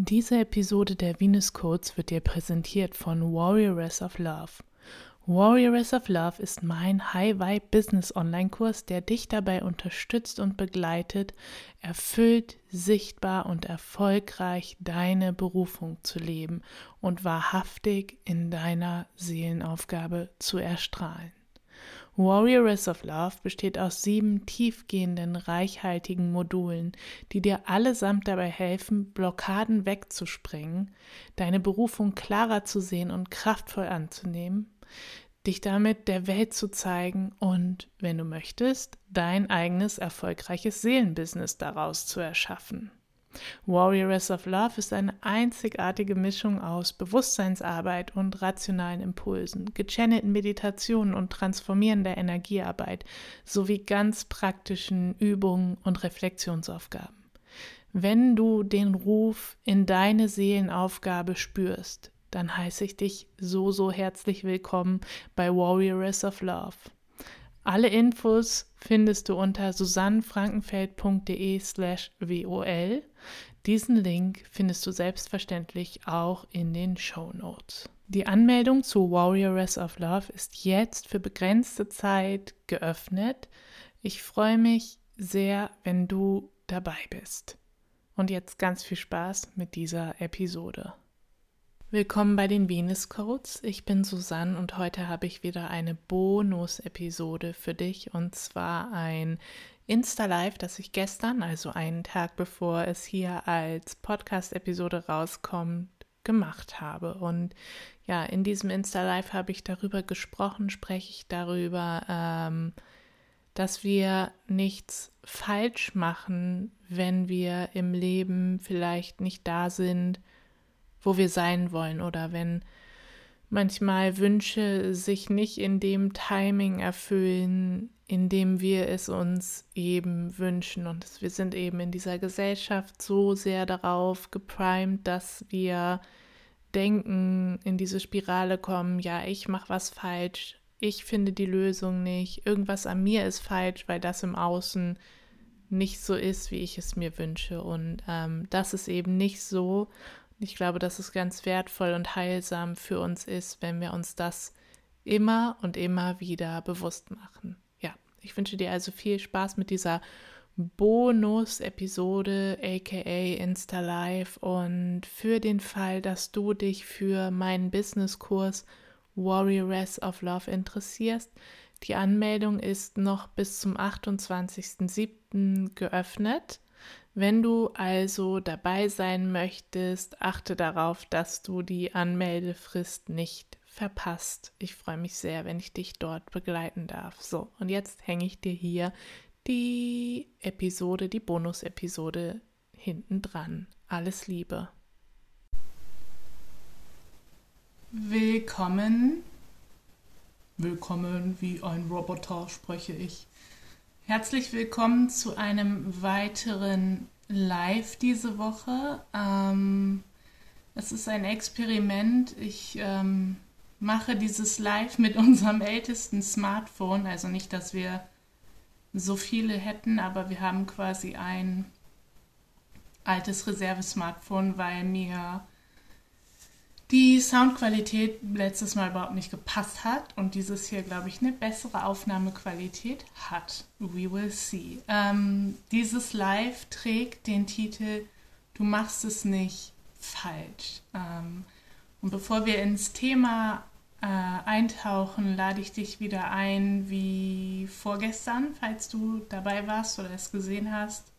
Diese Episode der Venus Codes wird dir präsentiert von Warrioress of Love. Warrioress of Love ist mein High-Vibe Business Online-Kurs, der dich dabei unterstützt und begleitet, erfüllt, sichtbar und erfolgreich deine Berufung zu leben und wahrhaftig in deiner Seelenaufgabe zu erstrahlen. Warrioress of Love besteht aus sieben tiefgehenden, reichhaltigen Modulen, die dir allesamt dabei helfen, Blockaden wegzusprengen, deine Berufung klarer zu sehen und kraftvoll anzunehmen, dich damit der Welt zu zeigen und, wenn du möchtest, dein eigenes erfolgreiches Seelenbusiness daraus zu erschaffen. Warrioress of Love ist eine einzigartige Mischung aus Bewusstseinsarbeit und rationalen Impulsen, gechannelten Meditationen und transformierender Energiearbeit sowie ganz praktischen Übungen und Reflexionsaufgaben. Wenn du den Ruf in deine Seelenaufgabe spürst, dann heiße ich dich so, so herzlich willkommen bei Warrioress of Love. Alle Infos findest du unter susannenfrankenfeld.de slash wol. Diesen Link findest du selbstverständlich auch in den Show Notes. Die Anmeldung zu Warrioress of Love ist jetzt für begrenzte Zeit geöffnet. Ich freue mich sehr, wenn du dabei bist. Und jetzt ganz viel Spaß mit dieser Episode. Willkommen bei den Venus Codes. Ich bin Susanne und heute habe ich wieder eine Bonus-Episode für dich und zwar ein Insta-Live, das ich gestern, also einen Tag bevor es hier als Podcast-Episode rauskommt, gemacht habe. Und ja, in diesem Insta-Live habe ich darüber gesprochen, spreche ich darüber, ähm, dass wir nichts falsch machen, wenn wir im Leben vielleicht nicht da sind, wo wir sein wollen oder wenn manchmal Wünsche sich nicht in dem Timing erfüllen, in dem wir es uns eben wünschen. Und wir sind eben in dieser Gesellschaft so sehr darauf geprimed, dass wir denken, in diese Spirale kommen, ja, ich mache was falsch, ich finde die Lösung nicht, irgendwas an mir ist falsch, weil das im Außen nicht so ist, wie ich es mir wünsche. Und ähm, das ist eben nicht so. Ich glaube, dass es ganz wertvoll und heilsam für uns ist, wenn wir uns das immer und immer wieder bewusst machen. Ja, ich wünsche dir also viel Spaß mit dieser Bonus-Episode, aka Insta Live. Und für den Fall, dass du dich für meinen Business-Kurs Warrioress of Love interessierst, die Anmeldung ist noch bis zum 28.07. geöffnet. Wenn du also dabei sein möchtest, achte darauf, dass du die Anmeldefrist nicht verpasst. Ich freue mich sehr, wenn ich dich dort begleiten darf. So, und jetzt hänge ich dir hier die Episode, die Bonus-Episode hinten dran. Alles Liebe. Willkommen. Willkommen wie ein Roboter spreche ich Herzlich willkommen zu einem weiteren Live diese Woche. Ähm, es ist ein Experiment. Ich ähm, mache dieses Live mit unserem ältesten Smartphone. Also nicht, dass wir so viele hätten, aber wir haben quasi ein altes Reserve-Smartphone, weil mir die Soundqualität letztes Mal überhaupt nicht gepasst hat und dieses hier, glaube ich, eine bessere Aufnahmequalität hat. We will see. Ähm, dieses Live trägt den Titel Du machst es nicht falsch. Ähm, und bevor wir ins Thema äh, eintauchen, lade ich dich wieder ein, wie vorgestern, falls du dabei warst oder es gesehen hast,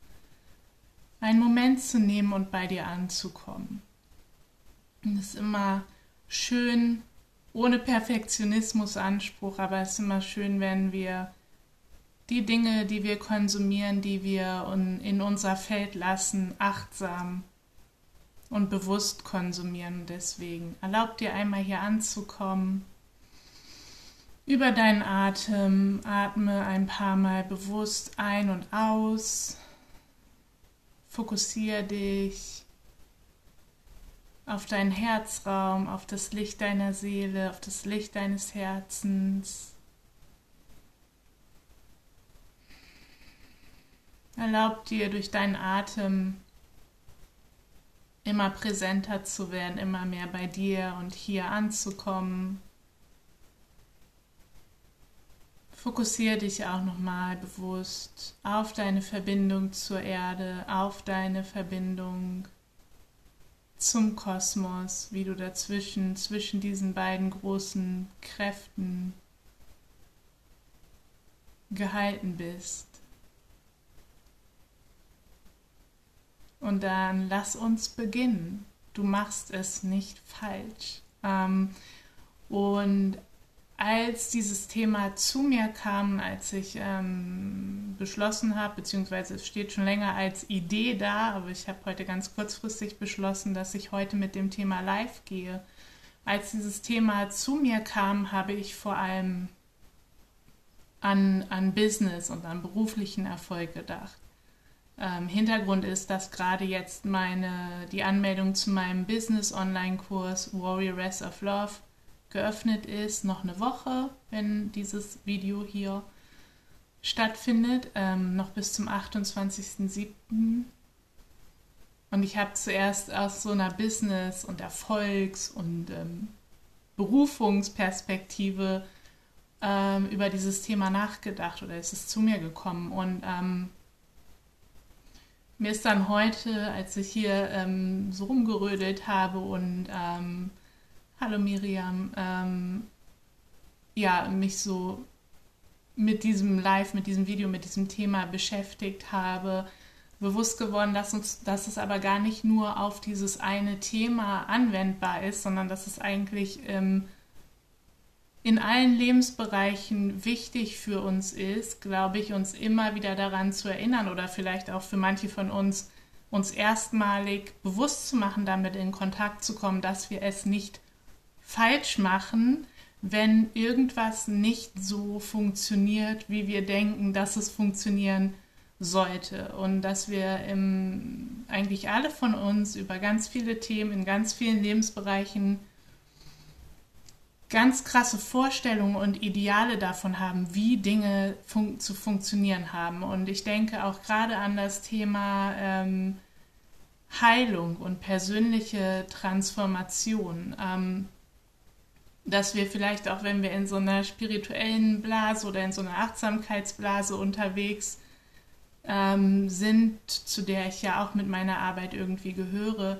einen Moment zu nehmen und bei dir anzukommen. Es ist immer schön, ohne Perfektionismusanspruch, aber es ist immer schön, wenn wir die Dinge, die wir konsumieren, die wir in unser Feld lassen, achtsam und bewusst konsumieren. Deswegen erlaub dir einmal hier anzukommen. Über deinen Atem atme ein paar Mal bewusst ein und aus. Fokussiere dich auf deinen Herzraum, auf das Licht deiner Seele, auf das Licht deines Herzens. Erlaub dir durch deinen Atem immer präsenter zu werden, immer mehr bei dir und hier anzukommen. Fokussiere dich auch nochmal bewusst auf deine Verbindung zur Erde, auf deine Verbindung zum Kosmos, wie du dazwischen, zwischen diesen beiden großen Kräften gehalten bist. Und dann lass uns beginnen. Du machst es nicht falsch. Ähm, und als dieses Thema zu mir kam, als ich ähm, beschlossen habe, beziehungsweise es steht schon länger als Idee da, aber ich habe heute ganz kurzfristig beschlossen, dass ich heute mit dem Thema live gehe. Als dieses Thema zu mir kam, habe ich vor allem an, an Business und an beruflichen Erfolg gedacht. Ähm, Hintergrund ist, dass gerade jetzt meine, die Anmeldung zu meinem Business-Online-Kurs Warrioress of Love geöffnet ist, noch eine Woche, wenn dieses Video hier stattfindet, ähm, noch bis zum 28.07. Und ich habe zuerst aus so einer Business- und Erfolgs- und ähm, Berufungsperspektive ähm, über dieses Thema nachgedacht oder ist es zu mir gekommen. Und ähm, mir ist dann heute, als ich hier ähm, so rumgerödelt habe und ähm, Hallo Miriam. Ähm, ja, mich so mit diesem Live, mit diesem Video, mit diesem Thema beschäftigt habe, bewusst geworden, dass, uns, dass es aber gar nicht nur auf dieses eine Thema anwendbar ist, sondern dass es eigentlich ähm, in allen Lebensbereichen wichtig für uns ist, glaube ich, uns immer wieder daran zu erinnern oder vielleicht auch für manche von uns, uns erstmalig bewusst zu machen, damit in Kontakt zu kommen, dass wir es nicht falsch machen, wenn irgendwas nicht so funktioniert, wie wir denken, dass es funktionieren sollte. Und dass wir im, eigentlich alle von uns über ganz viele Themen in ganz vielen Lebensbereichen ganz krasse Vorstellungen und Ideale davon haben, wie Dinge fun zu funktionieren haben. Und ich denke auch gerade an das Thema ähm, Heilung und persönliche Transformation. Ähm, dass wir vielleicht auch, wenn wir in so einer spirituellen Blase oder in so einer Achtsamkeitsblase unterwegs ähm, sind, zu der ich ja auch mit meiner Arbeit irgendwie gehöre,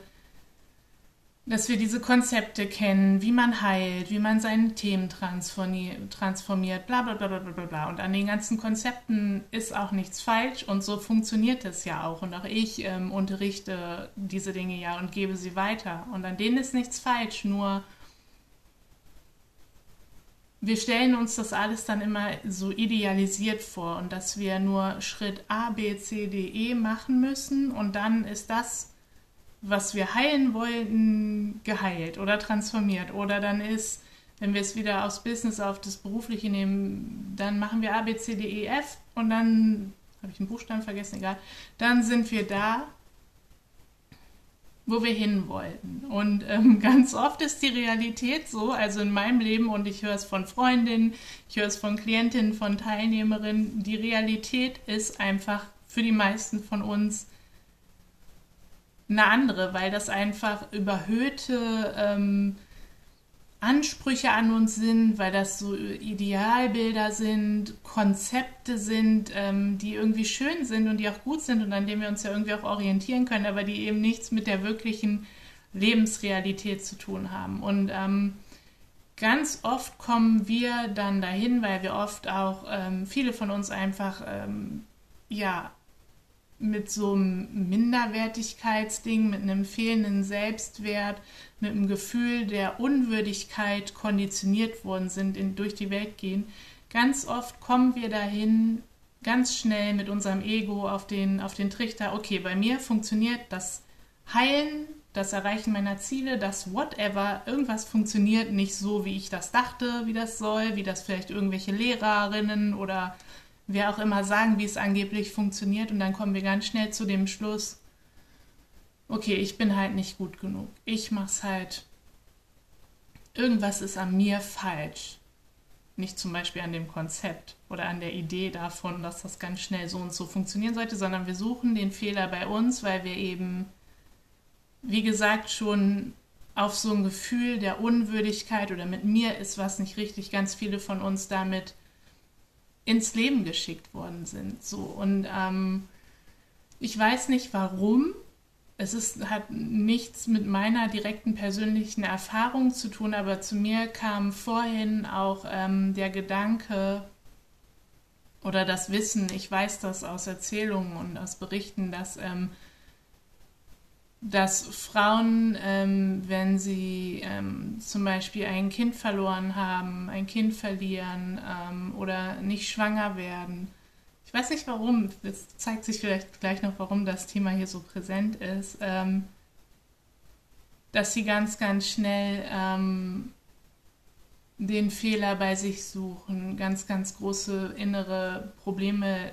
dass wir diese Konzepte kennen, wie man heilt, wie man seine Themen transformiert, bla bla bla bla bla bla. Und an den ganzen Konzepten ist auch nichts falsch und so funktioniert es ja auch. Und auch ich ähm, unterrichte diese Dinge ja und gebe sie weiter. Und an denen ist nichts falsch, nur wir stellen uns das alles dann immer so idealisiert vor und dass wir nur Schritt A, B, C, D, E machen müssen und dann ist das, was wir heilen wollten, geheilt oder transformiert. Oder dann ist, wenn wir es wieder aufs Business, auf das Berufliche nehmen, dann machen wir A, B, C, D, E, F und dann, habe ich einen Buchstaben vergessen, egal, dann sind wir da wo wir hin wollten. Und ähm, ganz oft ist die Realität so, also in meinem Leben, und ich höre es von Freundinnen, ich höre es von Klientinnen, von Teilnehmerinnen, die Realität ist einfach für die meisten von uns eine andere, weil das einfach überhöhte ähm, Ansprüche an uns sind, weil das so Idealbilder sind, Konzepte sind, ähm, die irgendwie schön sind und die auch gut sind und an denen wir uns ja irgendwie auch orientieren können, aber die eben nichts mit der wirklichen Lebensrealität zu tun haben. Und ähm, ganz oft kommen wir dann dahin, weil wir oft auch, ähm, viele von uns einfach, ähm, ja, mit so einem Minderwertigkeitsding, mit einem fehlenden Selbstwert, mit einem Gefühl der Unwürdigkeit konditioniert worden sind, in, durch die Welt gehen. Ganz oft kommen wir dahin, ganz schnell mit unserem Ego auf den, auf den Trichter, okay, bei mir funktioniert das Heilen, das Erreichen meiner Ziele, das Whatever, irgendwas funktioniert nicht so, wie ich das dachte, wie das soll, wie das vielleicht irgendwelche Lehrerinnen oder wer auch immer sagen, wie es angeblich funktioniert. Und dann kommen wir ganz schnell zu dem Schluss, okay, ich bin halt nicht gut genug. Ich mach's halt. Irgendwas ist an mir falsch. Nicht zum Beispiel an dem Konzept oder an der Idee davon, dass das ganz schnell so und so funktionieren sollte, sondern wir suchen den Fehler bei uns, weil wir eben wie gesagt, schon auf so ein Gefühl der Unwürdigkeit oder mit mir ist was nicht richtig, ganz viele von uns damit ins Leben geschickt worden sind. So und ähm, ich weiß nicht warum. Es ist, hat nichts mit meiner direkten persönlichen Erfahrung zu tun, aber zu mir kam vorhin auch ähm, der Gedanke oder das Wissen, ich weiß das aus Erzählungen und aus Berichten, dass ähm, dass Frauen, ähm, wenn sie ähm, zum Beispiel ein Kind verloren haben, ein Kind verlieren ähm, oder nicht schwanger werden, ich weiß nicht warum, es zeigt sich vielleicht gleich noch, warum das Thema hier so präsent ist, ähm, dass sie ganz, ganz schnell ähm, den Fehler bei sich suchen, ganz, ganz große innere Probleme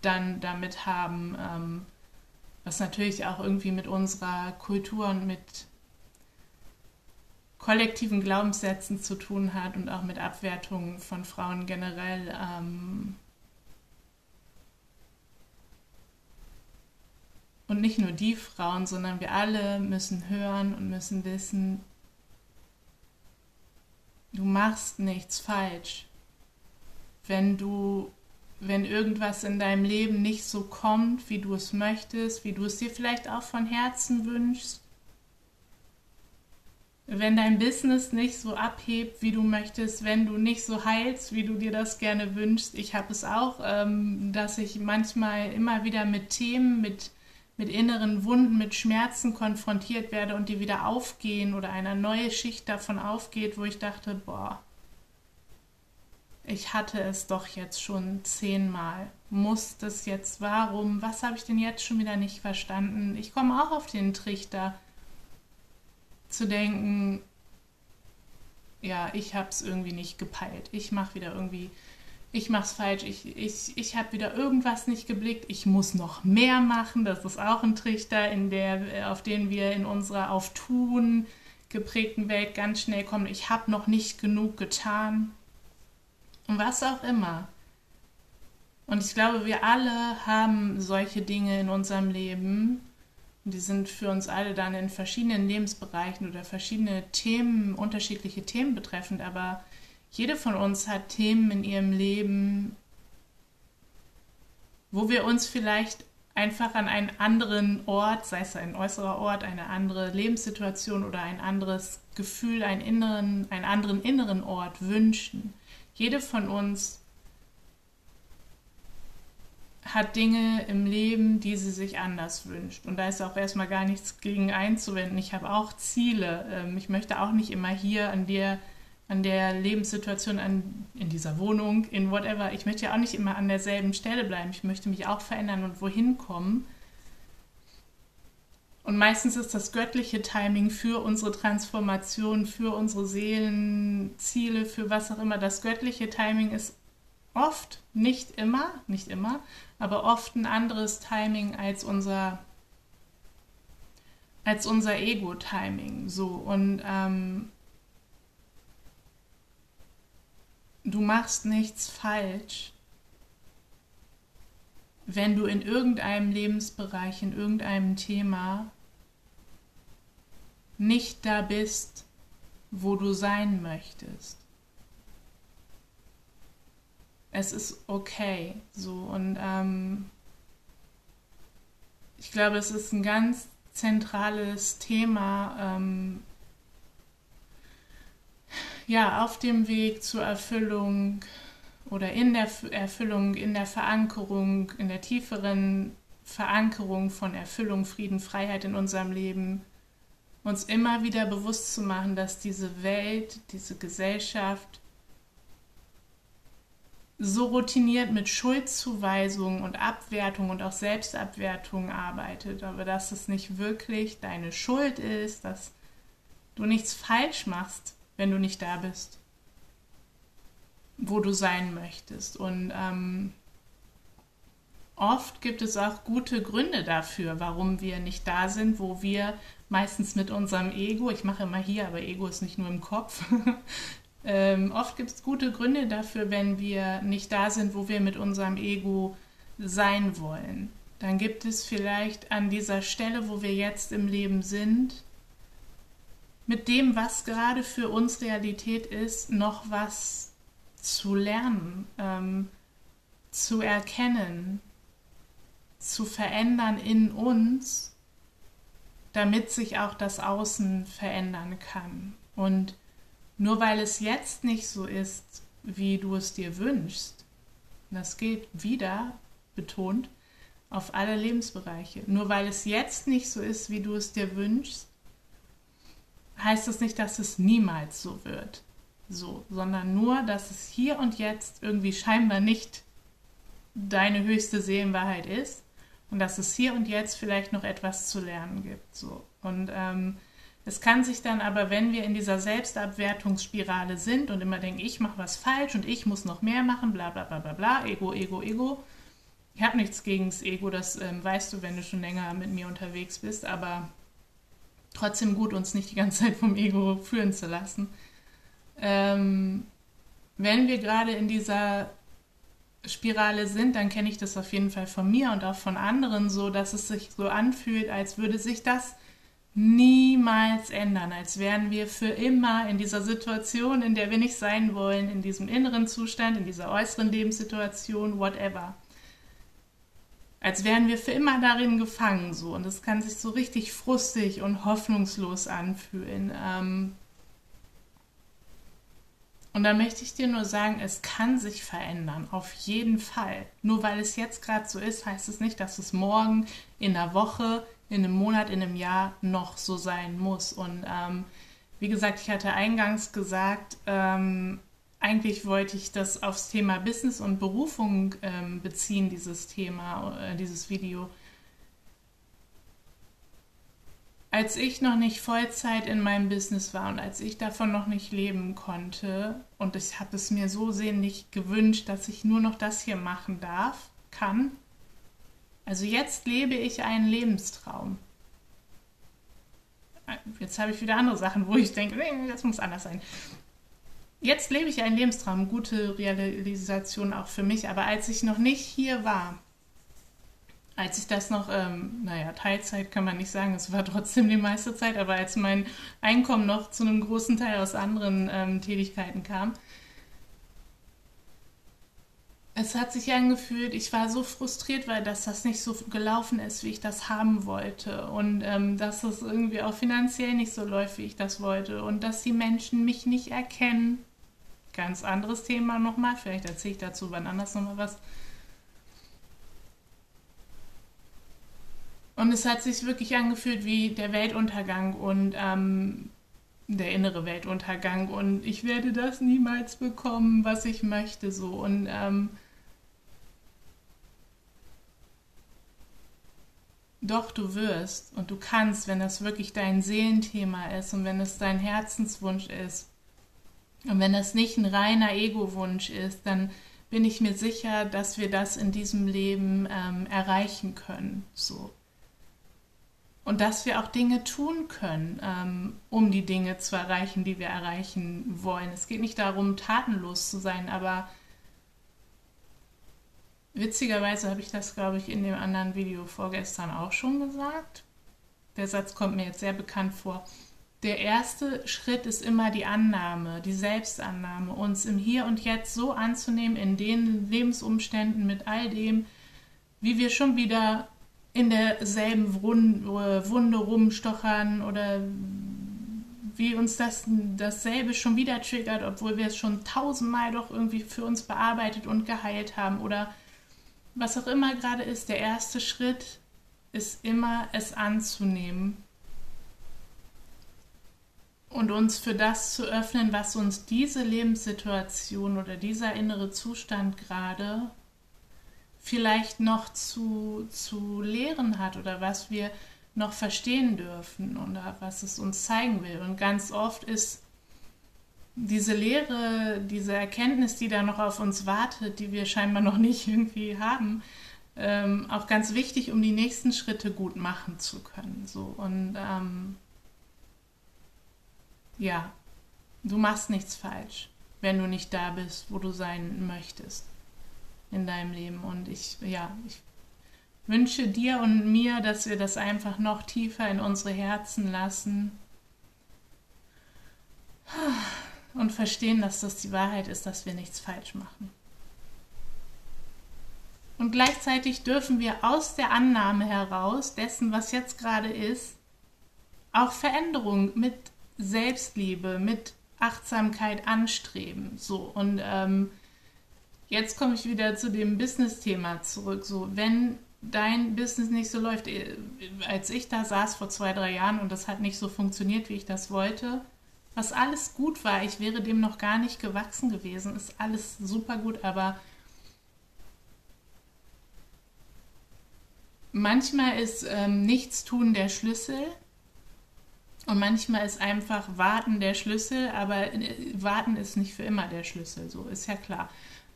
dann damit haben ähm, was natürlich auch irgendwie mit unserer Kultur und mit kollektiven Glaubenssätzen zu tun hat und auch mit Abwertungen von Frauen generell. Ähm und nicht nur die Frauen, sondern wir alle müssen hören und müssen wissen, du machst nichts falsch, wenn du wenn irgendwas in deinem Leben nicht so kommt, wie du es möchtest, wie du es dir vielleicht auch von Herzen wünschst, wenn dein Business nicht so abhebt, wie du möchtest, wenn du nicht so heilst, wie du dir das gerne wünschst. Ich habe es auch, ähm, dass ich manchmal immer wieder mit Themen, mit, mit inneren Wunden, mit Schmerzen konfrontiert werde und die wieder aufgehen oder eine neue Schicht davon aufgeht, wo ich dachte, boah, ich hatte es doch jetzt schon zehnmal. Muss das jetzt, warum, was habe ich denn jetzt schon wieder nicht verstanden? Ich komme auch auf den Trichter zu denken, ja, ich habe es irgendwie nicht gepeilt. Ich mache wieder irgendwie, ich mache es falsch. Ich, ich, ich habe wieder irgendwas nicht geblickt. Ich muss noch mehr machen. Das ist auch ein Trichter, in der, auf den wir in unserer auf Tun geprägten Welt ganz schnell kommen. Ich habe noch nicht genug getan was auch immer. Und ich glaube, wir alle haben solche Dinge in unserem Leben. Die sind für uns alle dann in verschiedenen Lebensbereichen oder verschiedene Themen, unterschiedliche Themen betreffend. Aber jede von uns hat Themen in ihrem Leben, wo wir uns vielleicht einfach an einen anderen Ort, sei es ein äußerer Ort, eine andere Lebenssituation oder ein anderes Gefühl, einen, inneren, einen anderen inneren Ort wünschen. Jede von uns hat Dinge im Leben, die sie sich anders wünscht. Und da ist auch erstmal gar nichts gegen einzuwenden. Ich habe auch Ziele. Ähm, ich möchte auch nicht immer hier an der, an der Lebenssituation, an, in dieser Wohnung, in whatever. Ich möchte ja auch nicht immer an derselben Stelle bleiben. Ich möchte mich auch verändern und wohin kommen. Und meistens ist das göttliche Timing für unsere Transformation, für unsere Seelenziele, für was auch immer. Das göttliche Timing ist oft, nicht immer, nicht immer, aber oft ein anderes Timing als unser als unser Ego-Timing. So und ähm, du machst nichts falsch, wenn du in irgendeinem Lebensbereich, in irgendeinem Thema nicht da bist, wo du sein möchtest. Es ist okay, so und ähm, ich glaube, es ist ein ganz zentrales Thema, ähm, ja, auf dem Weg zur Erfüllung oder in der Erfüllung, in der Verankerung, in der tieferen Verankerung von Erfüllung, Frieden, Freiheit in unserem Leben uns immer wieder bewusst zu machen, dass diese Welt, diese Gesellschaft so routiniert mit Schuldzuweisungen und Abwertung und auch Selbstabwertung arbeitet, aber dass es nicht wirklich deine Schuld ist, dass du nichts falsch machst, wenn du nicht da bist, wo du sein möchtest. Und ähm, oft gibt es auch gute Gründe dafür, warum wir nicht da sind, wo wir meistens mit unserem Ego, ich mache immer hier, aber Ego ist nicht nur im Kopf. ähm, oft gibt es gute Gründe dafür, wenn wir nicht da sind, wo wir mit unserem Ego sein wollen. dann gibt es vielleicht an dieser Stelle, wo wir jetzt im Leben sind, mit dem, was gerade für uns Realität ist, noch was zu lernen, ähm, zu erkennen, zu verändern in uns, damit sich auch das Außen verändern kann. Und nur weil es jetzt nicht so ist, wie du es dir wünschst, das geht wieder betont auf alle Lebensbereiche. Nur weil es jetzt nicht so ist, wie du es dir wünschst, heißt das nicht, dass es niemals so wird. So, sondern nur, dass es hier und jetzt irgendwie scheinbar nicht deine höchste Seelenwahrheit ist und dass es hier und jetzt vielleicht noch etwas zu lernen gibt. So. Und ähm, es kann sich dann aber, wenn wir in dieser Selbstabwertungsspirale sind und immer denken, ich mache was falsch und ich muss noch mehr machen, bla bla bla bla bla, Ego, Ego, Ego. Ich habe nichts gegen das Ego, das ähm, weißt du, wenn du schon länger mit mir unterwegs bist, aber trotzdem gut, uns nicht die ganze Zeit vom Ego führen zu lassen. Ähm, wenn wir gerade in dieser Spirale sind, dann kenne ich das auf jeden Fall von mir und auch von anderen so, dass es sich so anfühlt, als würde sich das niemals ändern, als wären wir für immer in dieser Situation, in der wir nicht sein wollen, in diesem inneren Zustand, in dieser äußeren Lebenssituation, whatever als wären wir für immer darin gefangen so. Und das kann sich so richtig frustig und hoffnungslos anfühlen. Ähm und da möchte ich dir nur sagen, es kann sich verändern, auf jeden Fall. Nur weil es jetzt gerade so ist, heißt es nicht, dass es morgen, in einer Woche, in einem Monat, in einem Jahr noch so sein muss. Und ähm, wie gesagt, ich hatte eingangs gesagt, ähm, eigentlich wollte ich das aufs Thema Business und Berufung ähm, beziehen, dieses Thema, äh, dieses Video. Als ich noch nicht Vollzeit in meinem Business war und als ich davon noch nicht leben konnte und ich habe es mir so sehnlich gewünscht, dass ich nur noch das hier machen darf, kann. Also jetzt lebe ich einen Lebenstraum. Jetzt habe ich wieder andere Sachen, wo ich denke, nee, das muss anders sein jetzt lebe ich einen Lebenstraum, gute Realisation auch für mich. Aber als ich noch nicht hier war, als ich das noch, ähm, naja, Teilzeit kann man nicht sagen, es war trotzdem die meiste Zeit, aber als mein Einkommen noch zu einem großen Teil aus anderen ähm, Tätigkeiten kam, es hat sich angefühlt, ich war so frustriert, weil dass das nicht so gelaufen ist, wie ich das haben wollte. Und ähm, dass es irgendwie auch finanziell nicht so läuft, wie ich das wollte. Und dass die Menschen mich nicht erkennen ganz anderes Thema nochmal. Vielleicht erzähle ich dazu wann anders nochmal was. Und es hat sich wirklich angefühlt wie der Weltuntergang und ähm, der innere Weltuntergang. Und ich werde das niemals bekommen, was ich möchte. So. Und ähm, doch, du wirst und du kannst, wenn das wirklich dein Seelenthema ist und wenn es dein Herzenswunsch ist, und wenn das nicht ein reiner Ego-Wunsch ist, dann bin ich mir sicher, dass wir das in diesem Leben ähm, erreichen können. So. Und dass wir auch Dinge tun können, ähm, um die Dinge zu erreichen, die wir erreichen wollen. Es geht nicht darum, tatenlos zu sein, aber witzigerweise habe ich das, glaube ich, in dem anderen Video vorgestern auch schon gesagt. Der Satz kommt mir jetzt sehr bekannt vor der erste Schritt ist immer die Annahme, die Selbstannahme, uns im Hier und Jetzt so anzunehmen, in den Lebensumständen mit all dem, wie wir schon wieder in derselben Wunde rumstochern oder wie uns das dasselbe schon wieder triggert, obwohl wir es schon tausendmal doch irgendwie für uns bearbeitet und geheilt haben oder was auch immer gerade ist. Der erste Schritt ist immer es anzunehmen und uns für das zu öffnen, was uns diese Lebenssituation oder dieser innere Zustand gerade vielleicht noch zu, zu lehren hat oder was wir noch verstehen dürfen oder was es uns zeigen will. Und ganz oft ist diese Lehre, diese Erkenntnis, die da noch auf uns wartet, die wir scheinbar noch nicht irgendwie haben, ähm, auch ganz wichtig, um die nächsten Schritte gut machen zu können. So und ähm, ja, du machst nichts falsch, wenn du nicht da bist, wo du sein möchtest in deinem Leben. Und ich, ja, ich wünsche dir und mir, dass wir das einfach noch tiefer in unsere Herzen lassen und verstehen, dass das die Wahrheit ist, dass wir nichts falsch machen. Und gleichzeitig dürfen wir aus der Annahme heraus dessen, was jetzt gerade ist, auch Veränderung mit Selbstliebe, mit Achtsamkeit anstreben. So und ähm, jetzt komme ich wieder zu dem Business-Thema zurück. So wenn dein Business nicht so läuft, äh, als ich da saß vor zwei drei Jahren und das hat nicht so funktioniert, wie ich das wollte, was alles gut war, ich wäre dem noch gar nicht gewachsen gewesen, ist alles super gut, aber manchmal ist ähm, Nichtstun der Schlüssel und manchmal ist einfach Warten der Schlüssel, aber äh, Warten ist nicht für immer der Schlüssel, so ist ja klar.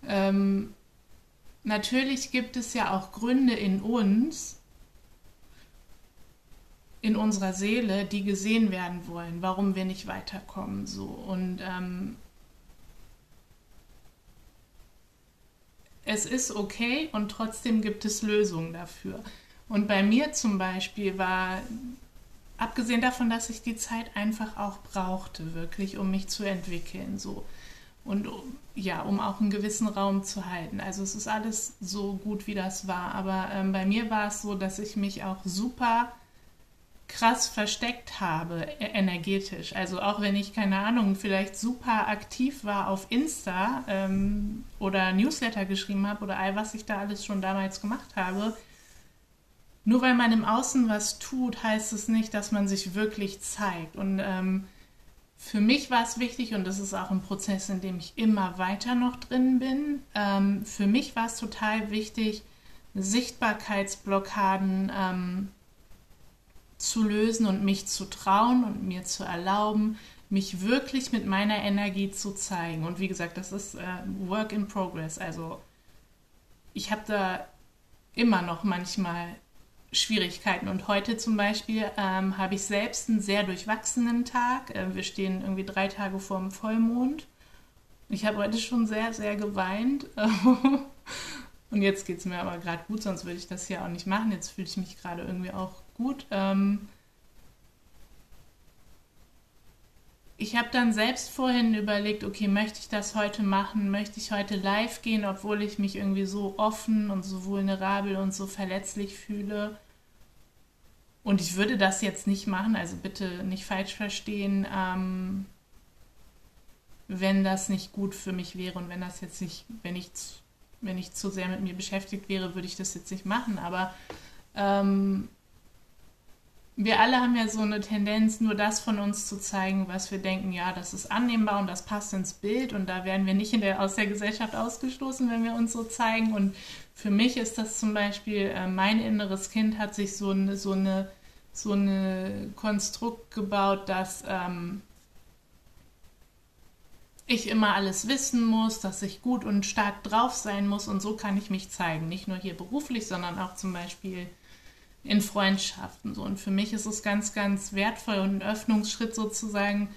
Ähm, natürlich gibt es ja auch Gründe in uns, in unserer Seele, die gesehen werden wollen, warum wir nicht weiterkommen. So. Und ähm, es ist okay und trotzdem gibt es Lösungen dafür. Und bei mir zum Beispiel war, abgesehen davon, dass ich die Zeit einfach auch brauchte, wirklich, um mich zu entwickeln, so. Und ja, um auch einen gewissen Raum zu halten. Also es ist alles so gut, wie das war. Aber ähm, bei mir war es so, dass ich mich auch super krass versteckt habe, e-, energetisch. Also auch wenn ich, keine Ahnung, vielleicht super aktiv war auf Insta ähm, oder Newsletter geschrieben habe oder all was ich da alles schon damals gemacht habe, nur weil man im Außen was tut, heißt es nicht, dass man sich wirklich zeigt. Und ähm, für mich war es wichtig, und das ist auch ein Prozess, in dem ich immer weiter noch drin bin, ähm, für mich war es total wichtig, Sichtbarkeitsblockaden ähm, zu lösen und mich zu trauen und mir zu erlauben, mich wirklich mit meiner Energie zu zeigen. Und wie gesagt, das ist äh, Work in Progress. Also ich habe da immer noch manchmal Schwierigkeiten. Und heute zum Beispiel ähm, habe ich selbst einen sehr durchwachsenen Tag. Äh, wir stehen irgendwie drei Tage vor dem Vollmond. Ich habe heute schon sehr, sehr geweint. Und jetzt geht es mir aber gerade gut, sonst würde ich das hier auch nicht machen. Jetzt fühle ich mich gerade irgendwie auch gut. Ähm ich habe dann selbst vorhin überlegt, okay, möchte ich das heute machen? Möchte ich heute live gehen, obwohl ich mich irgendwie so offen und so vulnerabel und so verletzlich fühle? Und ich würde das jetzt nicht machen, also bitte nicht falsch verstehen, ähm, wenn das nicht gut für mich wäre und wenn das jetzt nicht, wenn ich wenn ich zu sehr mit mir beschäftigt wäre, würde ich das jetzt nicht machen. Aber ähm, wir alle haben ja so eine Tendenz, nur das von uns zu zeigen, was wir denken, ja, das ist annehmbar und das passt ins Bild und da werden wir nicht der, aus der Gesellschaft ausgestoßen, wenn wir uns so zeigen. Und für mich ist das zum Beispiel, äh, mein inneres Kind hat sich so eine, so eine, so eine Konstrukt gebaut, dass ähm, ich immer alles wissen muss, dass ich gut und stark drauf sein muss und so kann ich mich zeigen. Nicht nur hier beruflich, sondern auch zum Beispiel in Freundschaften. So. Und für mich ist es ganz, ganz wertvoll und ein Öffnungsschritt sozusagen,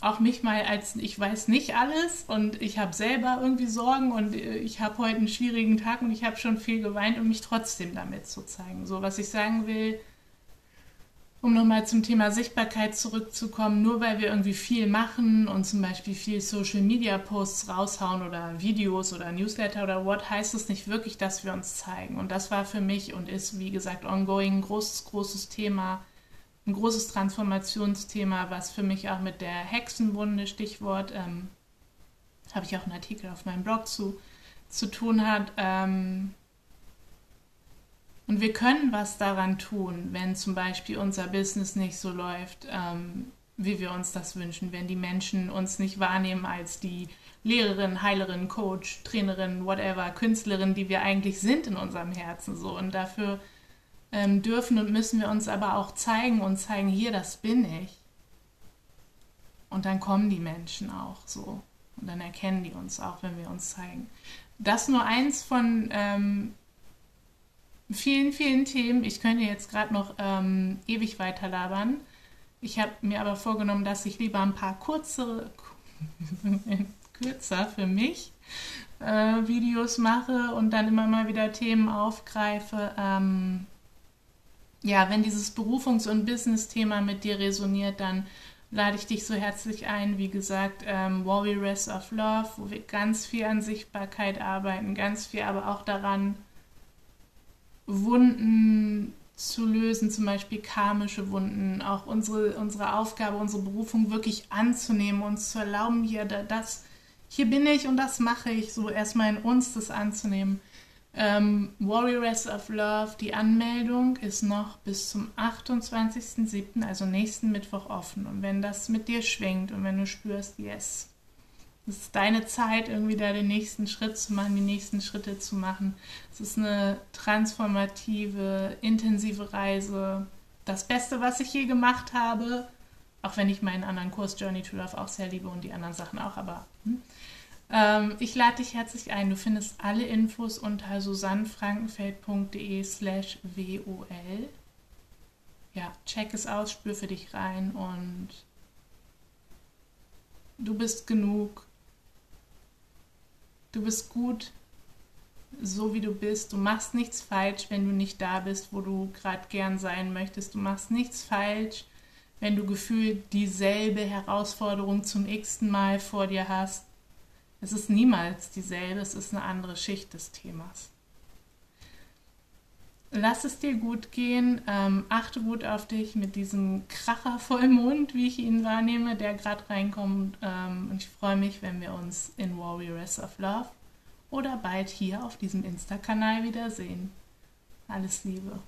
auch mich mal als ich weiß nicht alles und ich habe selber irgendwie Sorgen und ich habe heute einen schwierigen Tag und ich habe schon viel geweint und mich trotzdem damit zu zeigen. So, was ich sagen will, um nochmal zum Thema Sichtbarkeit zurückzukommen, nur weil wir irgendwie viel machen und zum Beispiel viel Social Media Posts raushauen oder Videos oder Newsletter oder what, heißt es nicht wirklich, dass wir uns zeigen. Und das war für mich und ist, wie gesagt, ongoing ein großes, großes Thema, ein großes Transformationsthema, was für mich auch mit der Hexenwunde, Stichwort, ähm, habe ich auch einen Artikel auf meinem Blog zu, zu tun hat. Ähm, und wir können was daran tun, wenn zum Beispiel unser Business nicht so läuft, ähm, wie wir uns das wünschen, wenn die Menschen uns nicht wahrnehmen als die Lehrerin, Heilerin, Coach, Trainerin, whatever, Künstlerin, die wir eigentlich sind in unserem Herzen so. Und dafür ähm, dürfen und müssen wir uns aber auch zeigen und zeigen, hier, das bin ich. Und dann kommen die Menschen auch so. Und dann erkennen die uns auch, wenn wir uns zeigen. Das nur eins von ähm, vielen, vielen Themen. Ich könnte jetzt gerade noch ähm, ewig weiter labern. Ich habe mir aber vorgenommen, dass ich lieber ein paar kurze, kürzer für mich äh, Videos mache und dann immer mal wieder Themen aufgreife. Ähm, ja, wenn dieses Berufungs- und Business-Thema mit dir resoniert, dann lade ich dich so herzlich ein. Wie gesagt, ähm, Warriors of Love, wo wir ganz viel an Sichtbarkeit arbeiten, ganz viel aber auch daran, Wunden zu lösen, zum Beispiel karmische Wunden, auch unsere, unsere Aufgabe, unsere Berufung wirklich anzunehmen, uns zu erlauben, hier das hier bin ich und das mache ich, so erstmal in uns das anzunehmen. Ähm, Warriors of Love, die Anmeldung ist noch bis zum 28.07., also nächsten Mittwoch offen. Und wenn das mit dir schwingt und wenn du spürst, yes, es ist deine Zeit, irgendwie da den nächsten Schritt zu machen, die nächsten Schritte zu machen. Es ist eine transformative, intensive Reise. Das Beste, was ich je gemacht habe, auch wenn ich meinen anderen Kurs Journey to Love auch sehr liebe und die anderen Sachen auch, aber hm. ähm, ich lade dich herzlich ein. Du findest alle Infos unter susannfrankenfeld.de slash wol. Ja, check es aus, spür für dich rein und du bist genug. Du bist gut, so wie du bist. Du machst nichts falsch, wenn du nicht da bist, wo du gerade gern sein möchtest. Du machst nichts falsch, wenn du gefühlt dieselbe Herausforderung zum x-ten Mal vor dir hast. Es ist niemals dieselbe, es ist eine andere Schicht des Themas. Lass es dir gut gehen, ähm, achte gut auf dich mit diesem Kracher Vollmond, wie ich ihn wahrnehme, der gerade reinkommt. Ähm, und ich freue mich, wenn wir uns in Warriors of Love oder bald hier auf diesem Insta-Kanal wiedersehen. Alles Liebe.